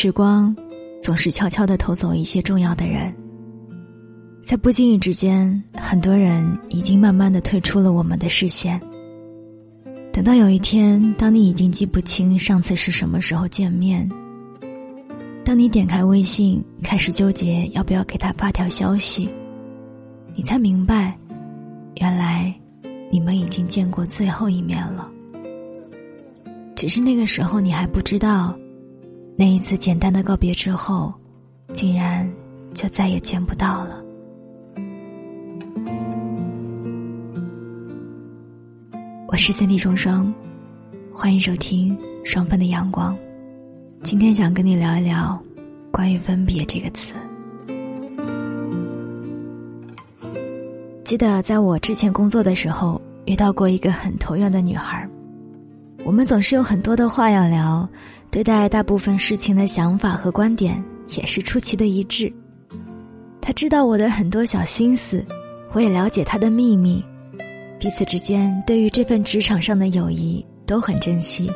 时光总是悄悄的偷走一些重要的人，在不经意之间，很多人已经慢慢的退出了我们的视线。等到有一天，当你已经记不清上次是什么时候见面，当你点开微信，开始纠结要不要给他发条消息，你才明白，原来你们已经见过最后一面了。只是那个时候，你还不知道。那一次简单的告别之后，竟然就再也见不到了。我是三 D 双双，欢迎收听《双份的阳光》。今天想跟你聊一聊关于分别这个词。记得在我之前工作的时候，遇到过一个很投缘的女孩我们总是有很多的话要聊。对待大部分事情的想法和观点也是出奇的一致。他知道我的很多小心思，我也了解他的秘密，彼此之间对于这份职场上的友谊都很珍惜。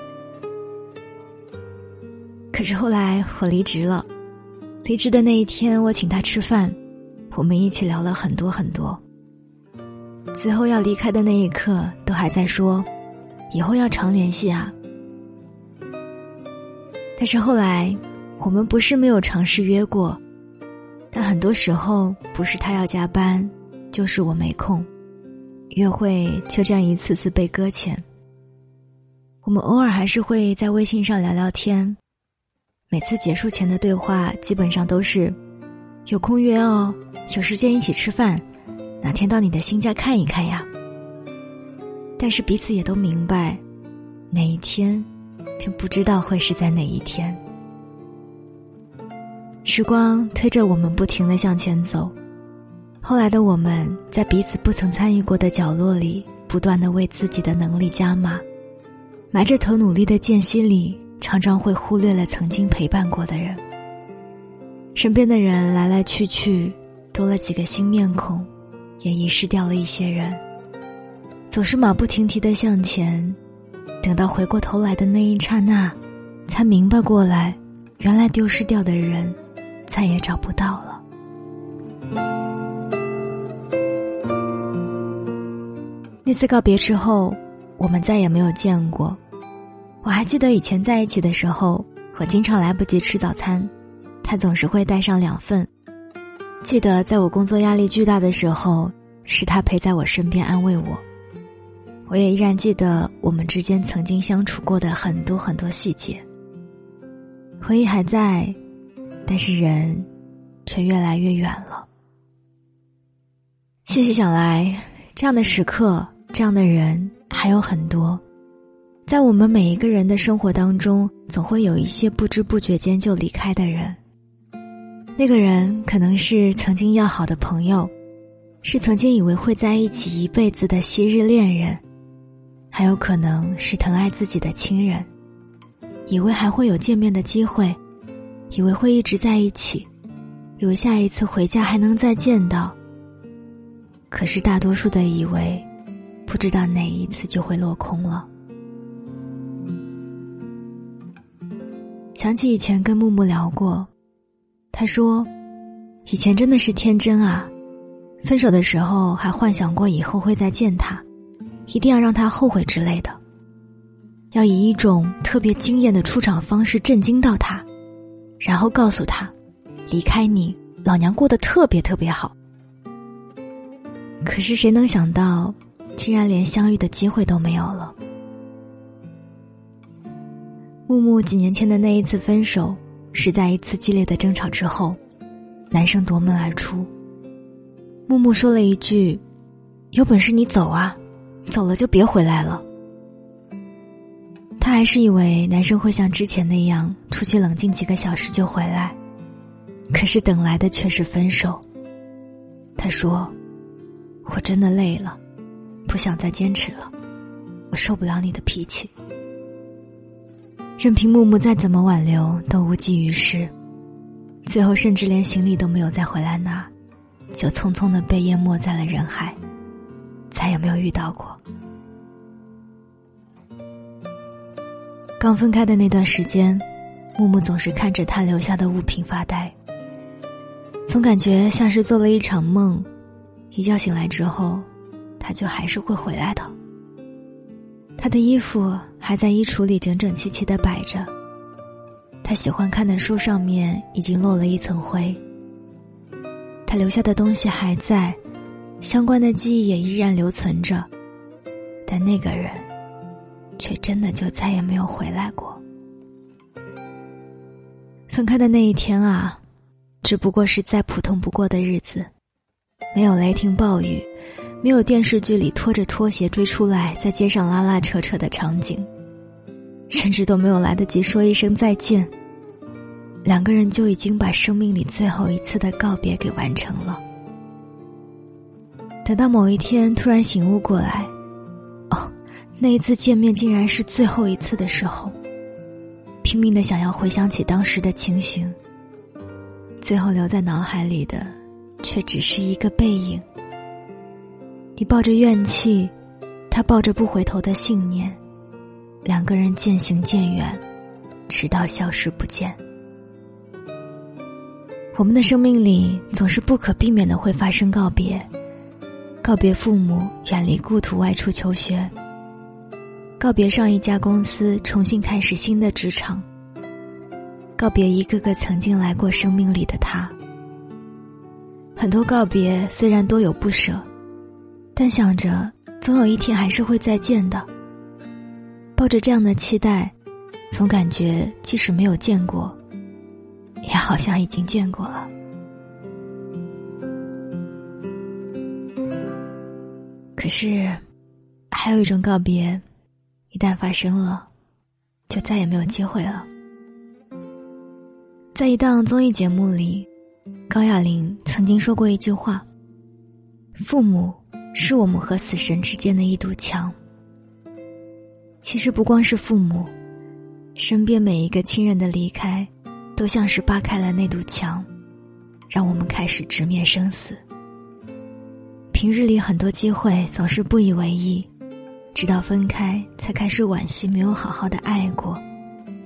可是后来我离职了，离职的那一天，我请他吃饭，我们一起聊了很多很多。最后要离开的那一刻，都还在说，以后要常联系啊。但是后来，我们不是没有尝试约过，但很多时候不是他要加班，就是我没空，约会就这样一次次被搁浅。我们偶尔还是会在微信上聊聊天，每次结束前的对话基本上都是：有空约哦，有时间一起吃饭，哪天到你的新家看一看呀。但是彼此也都明白，哪一天。却不知道会是在哪一天。时光推着我们不停的向前走，后来的我们在彼此不曾参与过的角落里，不断的为自己的能力加码，埋着头努力的间隙里，常常会忽略了曾经陪伴过的人。身边的人来来去去，多了几个新面孔，也遗失掉了一些人，总是马不停蹄的向前。等到回过头来的那一刹那，才明白过来，原来丢失掉的人，再也找不到了。那次告别之后，我们再也没有见过。我还记得以前在一起的时候，我经常来不及吃早餐，他总是会带上两份。记得在我工作压力巨大的时候，是他陪在我身边安慰我。我也依然记得我们之间曾经相处过的很多很多细节，回忆还在，但是人却越来越远了。细细想来，这样的时刻，这样的人还有很多，在我们每一个人的生活当中，总会有一些不知不觉间就离开的人。那个人可能是曾经要好的朋友，是曾经以为会在一起一辈子的昔日恋人。还有可能是疼爱自己的亲人，以为还会有见面的机会，以为会一直在一起，以为下一次回家还能再见到。可是大多数的以为，不知道哪一次就会落空了。想起以前跟木木聊过，他说，以前真的是天真啊，分手的时候还幻想过以后会再见他。一定要让他后悔之类的，要以一种特别惊艳的出场方式震惊到他，然后告诉他，离开你，老娘过得特别特别好。可是谁能想到，竟然连相遇的机会都没有了。木木几年前的那一次分手，是在一次激烈的争吵之后，男生夺门而出。木木说了一句：“有本事你走啊！”走了就别回来了。他还是以为男生会像之前那样出去冷静几个小时就回来，可是等来的却是分手。他说：“我真的累了，不想再坚持了，我受不了你的脾气。”任凭木木再怎么挽留都无济于事，最后甚至连行李都没有再回来拿，就匆匆的被淹没在了人海。再也没有遇到过。刚分开的那段时间，木木总是看着他留下的物品发呆，总感觉像是做了一场梦，一觉醒来之后，他就还是会回来的。他的衣服还在衣橱里整整齐齐的摆着，他喜欢看的书上面已经落了一层灰。他留下的东西还在，相关的记忆也依然留存着，但那个人，却真的就再也没有回来过。分开的那一天啊，只不过是再普通不过的日子，没有雷霆暴雨，没有电视剧里拖着拖鞋追出来在街上拉拉扯扯的场景，甚至都没有来得及说一声再见，两个人就已经把生命里最后一次的告别给完成了。等到某一天突然醒悟过来，哦，那一次见面竟然是最后一次的时候。拼命的想要回想起当时的情形，最后留在脑海里的，却只是一个背影。你抱着怨气，他抱着不回头的信念，两个人渐行渐远，直到消失不见。我们的生命里总是不可避免的会发生告别，告别父母，远离故土，外出求学。告别上一家公司，重新开始新的职场。告别一个个曾经来过生命里的他。很多告别虽然多有不舍，但想着总有一天还是会再见的。抱着这样的期待，总感觉即使没有见过，也好像已经见过了。是，还有一种告别。一旦发生了，就再也没有机会了。在一档综艺节目里，高亚麟曾经说过一句话：“父母是我们和死神之间的一堵墙。”其实不光是父母，身边每一个亲人的离开，都像是扒开了那堵墙，让我们开始直面生死。平日里很多机会总是不以为意。直到分开，才开始惋惜没有好好的爱过，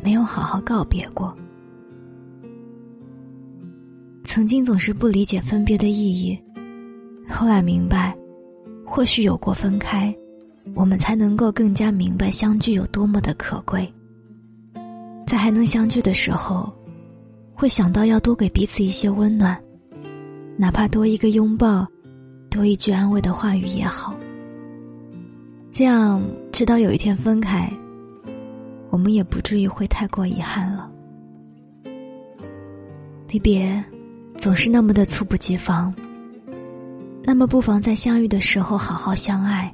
没有好好告别过。曾经总是不理解分别的意义，后来明白，或许有过分开，我们才能够更加明白相聚有多么的可贵。在还能相聚的时候，会想到要多给彼此一些温暖，哪怕多一个拥抱，多一句安慰的话语也好。这样，直到有一天分开，我们也不至于会太过遗憾了。离别总是那么的猝不及防，那么不妨在相遇的时候好好相爱，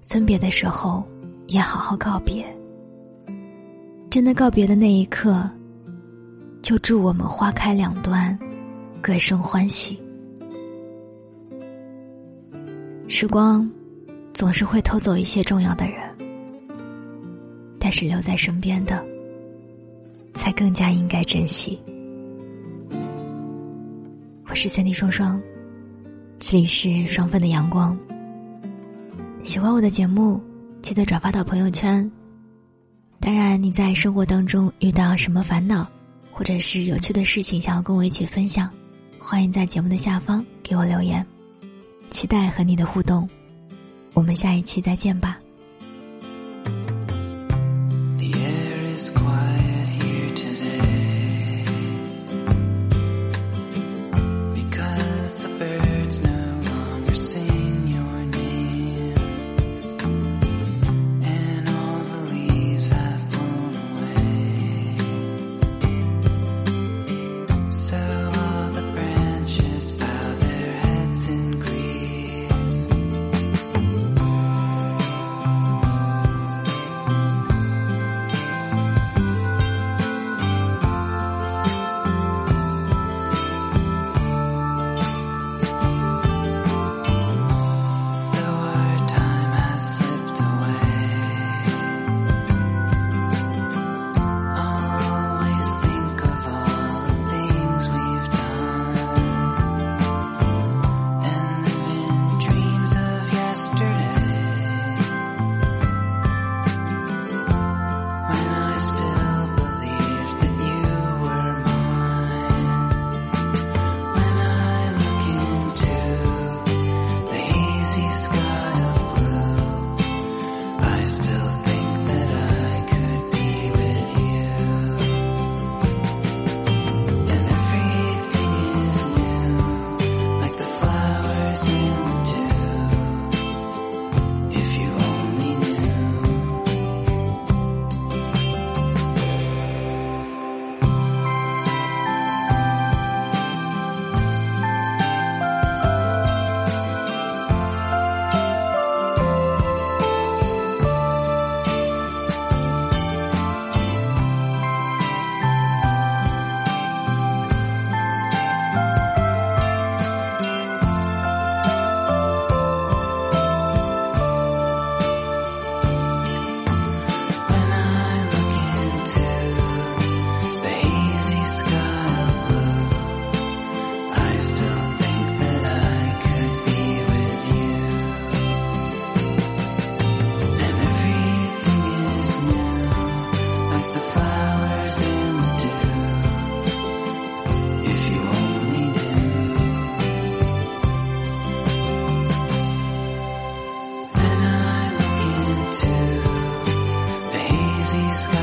分别的时候也好好告别。真的告别的那一刻，就祝我们花开两端，各生欢喜。时光。总是会偷走一些重要的人，但是留在身边的，才更加应该珍惜。我是三 D 双双，这里是双份的阳光。喜欢我的节目，记得转发到朋友圈。当然，你在生活当中遇到什么烦恼，或者是有趣的事情，想要跟我一起分享，欢迎在节目的下方给我留言，期待和你的互动。我们下一期再见吧。sky.